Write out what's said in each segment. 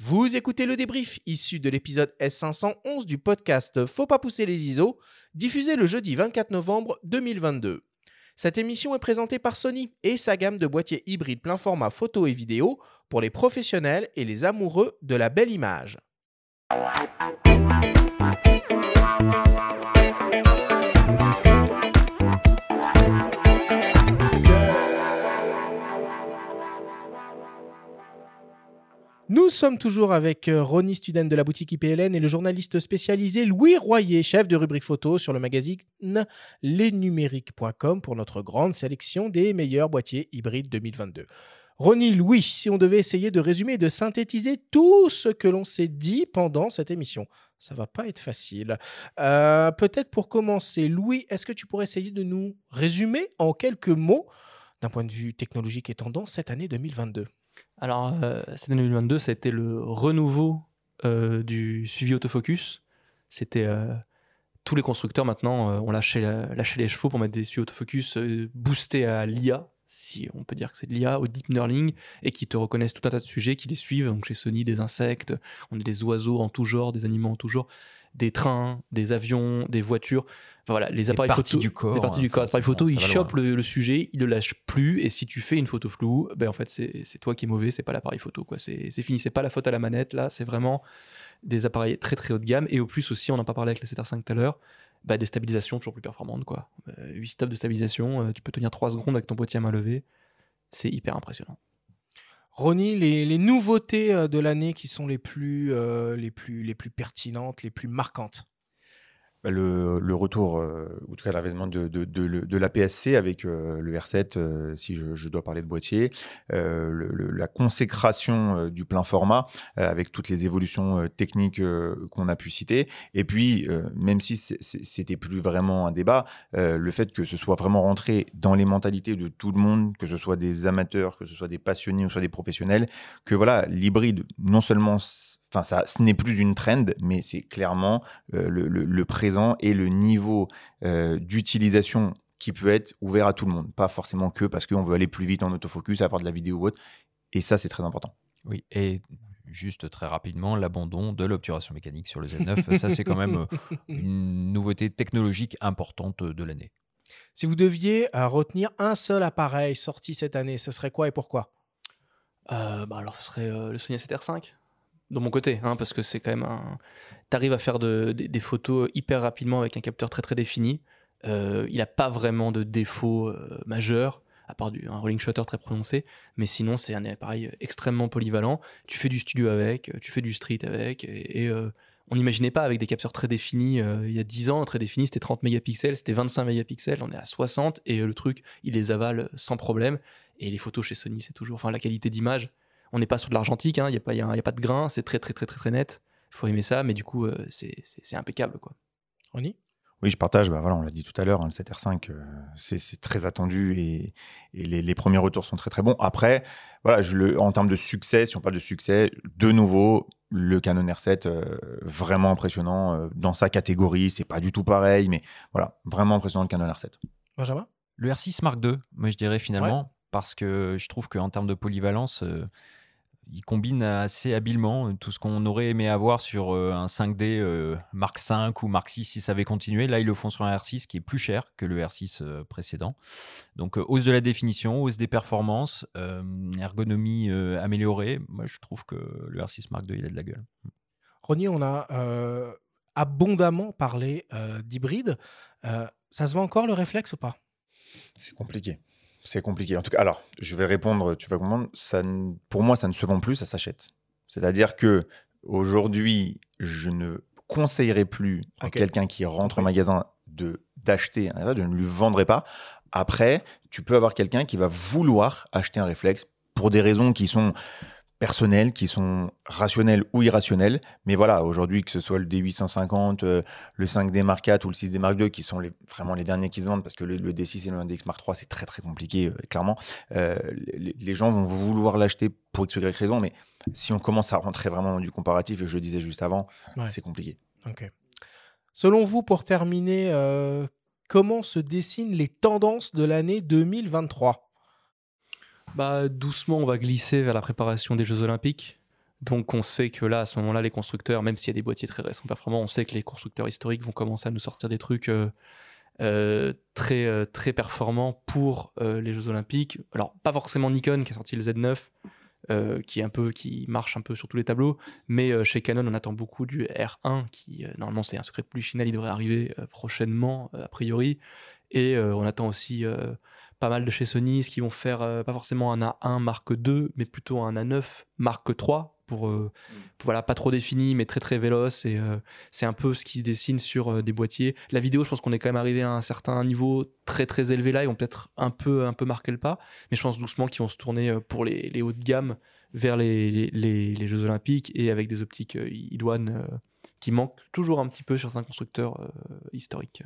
Vous écoutez le débrief issu de l'épisode S511 du podcast Faut pas pousser les ISO, diffusé le jeudi 24 novembre 2022. Cette émission est présentée par Sony et sa gamme de boîtiers hybrides plein format photo et vidéo pour les professionnels et les amoureux de la belle image. Nous sommes toujours avec euh, Ronnie Student de la boutique IPLN et le journaliste spécialisé Louis Royer, chef de rubrique photo sur le magazine lesnumériques.com pour notre grande sélection des meilleurs boîtiers hybrides 2022. Ronnie, Louis, si on devait essayer de résumer et de synthétiser tout ce que l'on s'est dit pendant cette émission, ça va pas être facile. Euh, peut-être pour commencer, Louis, est-ce que tu pourrais essayer de nous résumer en quelques mots, d'un point de vue technologique et tendance, cette année 2022 alors, euh, cette année 2022, ça a été le renouveau euh, du suivi autofocus. C'était euh, tous les constructeurs maintenant ont lâché, lâché, les chevaux pour mettre des suivis autofocus boostés à l'IA, si on peut dire que c'est de l'IA, au deep learning, et qui te reconnaissent tout un tas de sujets, qui les suivent. Donc chez Sony, des insectes, on a des oiseaux en tout genre, des animaux en tout genre des trains, des avions, des voitures. voilà, les appareils photo, du corps, les parties du corps. L'appareil photo, il chope le, sujet, il le lâche plus, et si tu fais une photo floue, ben en fait c'est toi qui es mauvais, c'est pas l'appareil photo quoi. C'est fini, c'est pas la faute à la manette là, c'est vraiment des appareils très très haut de gamme et au plus aussi, on n'a pas parlé avec la 7R5 tout à l'heure. Bah, des stabilisations toujours plus performantes quoi. 8 euh, stops de stabilisation, euh, tu peux tenir 3 secondes avec ton boîtier à main levée, c'est hyper impressionnant. Ronnie, les, nouveautés euh, de l'année qui sont les plus, euh, les, plus, les plus pertinentes, les plus marquantes? Bah, le, retour, euh, ou tout cas l'avènement de, de, de, la PSC avec euh, le R7, euh, si je, dois parler de boîtier, la consécration du plein format avec toutes les évolutions techniques qu'on a pu citer, et puis même si c'était plus vraiment un débat, le fait que ce soit vraiment rentré dans les mentalités de tout le monde, que ce soit des amateurs, que ce soit des passionnés ou soit des professionnels, que voilà l'hybride non seulement enfin ça, ce n'est plus une trend, mais c'est clairement euh, le, présent et le niveau euh, d'utilisation qui peut être ouvert à tout le monde, pas forcément que parce qu'on veut aller plus vite en autofocus, avoir de la vidéo ou autre. Et ça, c'est très important. Oui, et juste très rapidement, l'abandon de l'obturation mécanique sur le Z9, ça c'est quand même euh, une nouveauté technologique importante de l'année. Si vous deviez retenir un seul appareil sorti cette année, ce serait quoi et pourquoi? Bah Alors, ce serait le Sony A7R5 de mon côté, hein, parce que c'est quand même un. T'arrives à faire des photos hyper rapidement avec un capteur très très défini. Euh, il n'a pas vraiment de défauts euh, majeurs, à part un rolling shutter très prononcé, mais sinon c'est un appareil extrêmement polyvalent. Tu fais du studio avec, tu fais du street avec, et, euh, on n'imaginait pas avec des capteurs très définis il y a 10 ans, très définis c'était 30 mégapixels, c'était 25 mégapixels, on est à 60, et le truc, il les avale sans problème. Et les photos chez Sony, c'est toujours, enfin la qualité d'image, on n'est pas sur de l'argentique, hein, il n'y a, pas, a, pas de grain, c'est très, très, très, très, très net. Il faut aimer ça, mais du coup, euh, c'est impeccable. Quoi. y oui, je partage. Bah voilà, on l'a dit tout à l'heure, hein, le 7R5, euh, c'est très attendu et, les, premiers retours sont très très bons. Après, voilà, je le, en termes de succès, si on parle de succès, de nouveau, le Canon R7, euh, vraiment impressionnant dans sa catégorie. C'est pas du tout pareil, mais voilà, vraiment impressionnant le Canon R7. Benjamin? Le R6 Mark II, moi je dirais finalement, parce que je trouve qu'en termes de polyvalence, il combine assez habilement tout ce qu'on aurait aimé avoir sur euh, un 5D euh, Mark 5 ou Mark 6 si ça avait continué. Là, ils le font sur un R6 qui est plus cher que le R6 euh, précédent. Donc, hausse de la définition, hausse des performances, ergonomie améliorée. Moi, je trouve que le R6 Mark II, il a de la gueule. Ronnie, on a abondamment parlé d'hybride. ça se voit encore le réflexe ou pas? C'est compliqué. C'est compliqué. En tout cas, alors, je vais répondre, tu vas comprendre, ça, pour moi, ça ne se vend plus, ça s'achète. C'est-à-dire que aujourd'hui, je ne conseillerais plus à quelqu'un qui rentre au magasin de d'acheter un je ne lui vendrai pas. Après, tu peux avoir quelqu'un qui va vouloir acheter un réflexe pour des raisons qui sont personnels qui sont rationnels ou irrationnels. Mais voilà, aujourd'hui, que ce soit le D850, euh, le 5D Mark IV ou le 6D Mark II, qui sont les, vraiment les derniers qui se vendent, parce que le, D6 et le DX Mark III, c'est très très compliqué, euh, clairement. Euh, les, gens vont vouloir l'acheter pour X ou Y raison, mais si on commence à rentrer vraiment dans du comparatif, et je le disais juste avant, c'est compliqué. Ok. Selon vous, pour terminer, comment se dessinent les tendances de l'année 2023 bah, doucement, on va glisser vers la préparation des Jeux Olympiques. Donc on sait que là, à ce moment-là, les constructeurs, même s'il y a des boîtiers très récents performants, on sait que les constructeurs historiques vont commencer à nous sortir des trucs euh, euh, très, euh, très performants pour les Jeux Olympiques. Alors pas forcément Nikon qui a sorti le Z9, qui, est un peu, qui marche un peu sur tous les tableaux, mais chez Canon, on attend beaucoup du R1, qui normalement c'est un secret de final, il devrait arriver prochainement, a priori. Et on attend aussi pas mal de chez Sony, qui vont faire pas forcément un A1 Mark II, mais plutôt un A9 Mark III, pour, euh, mm. voilà pas trop défini mais très très véloce. Et euh, c'est un peu ce qui se dessine sur euh, des boîtiers. La vidéo je pense qu'on est quand même arrivé à un certain niveau très très élevé là. Ils vont peut-être un peu un peu marquer le pas. Mais je pense doucement qu'ils vont se tourner pour les, les hauts de gamme vers les, les, les, Jeux Olympiques et avec des optiques idoines qui manquent toujours un petit peu sur un constructeur historique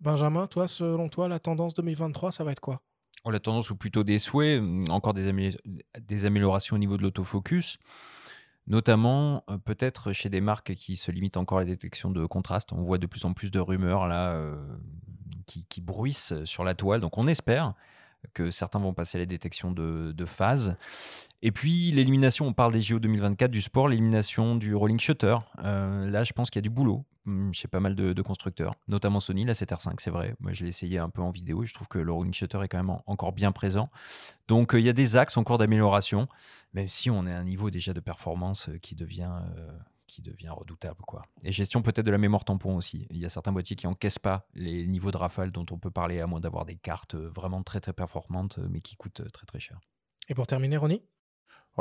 Benjamin toi selon toi la tendance 2023 ça va être quoi? On a tendance ou plutôt des souhaits, encore des, améliorations au niveau de l'autofocus, notamment euh, peut-être chez des marques qui se limitent encore à la détection de contraste. On voit de plus en plus de rumeurs là euh, qui, bruissent sur la toile, donc on espère que certains vont passer à la détection de, phase. Et puis l'élimination, on parle des JO 2024 du sport, l'élimination du rolling shutter. Euh, là, je pense qu'il y a du boulot chez pas mal de, constructeurs, notamment Sony, la 7R5, c'est vrai. Moi, je l'ai essayé un peu en vidéo je trouve que le rolling shutter est quand même encore bien présent. Donc, euh, il y a des axes encore d'amélioration, même si on est à un niveau déjà de performance euh, qui devient, euh, qui devient redoutable. Quoi. Et gestion peut-être de la mémoire tampon aussi. Il y a certains boîtiers qui n'encaissent pas les niveaux de rafale dont on peut parler, à moins d'avoir des cartes vraiment très très performantes, mais qui coûtent très très cher. Et pour terminer, Ronnie?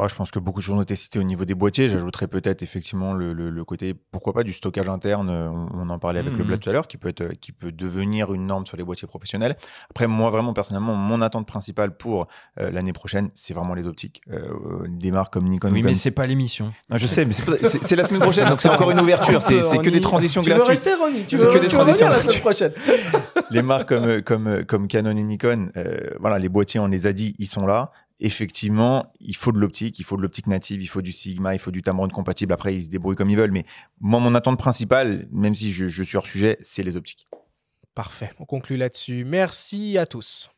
Je pense que beaucoup de choses ont été citées au niveau des boîtiers. J'ajouterais peut-être effectivement le, côté, pourquoi pas, du stockage interne. On, en parlait avec le mmh. Blad tout à l'heure, qui peut être, qui peut devenir une norme sur les boîtiers professionnels. Après, moi, vraiment, personnellement, mon attente principale pour euh, l'année prochaine, c'est vraiment les optiques. Euh, des marques comme Nikon. Oui, mais c'est pas l'émission. je sais, mais c'est la semaine prochaine, donc c'est encore une ouverture. C'est que des transitions tu gratuites. Tu veux rester, Ronnie? Tu veux, que des transitions la semaine prochaine Les marques comme, comme, comme Canon et Nikon, euh, voilà, les boîtiers, on les a dit, ils sont là effectivement, il faut de l'optique, il faut de l'optique native, il faut du Sigma, il faut du Tamron compatible. Après, ils se débrouillent comme ils veulent. Mais moi, mon attente principale, même si je, je suis hors sujet, c'est les optiques. Parfait. On conclut là-dessus. Merci à tous.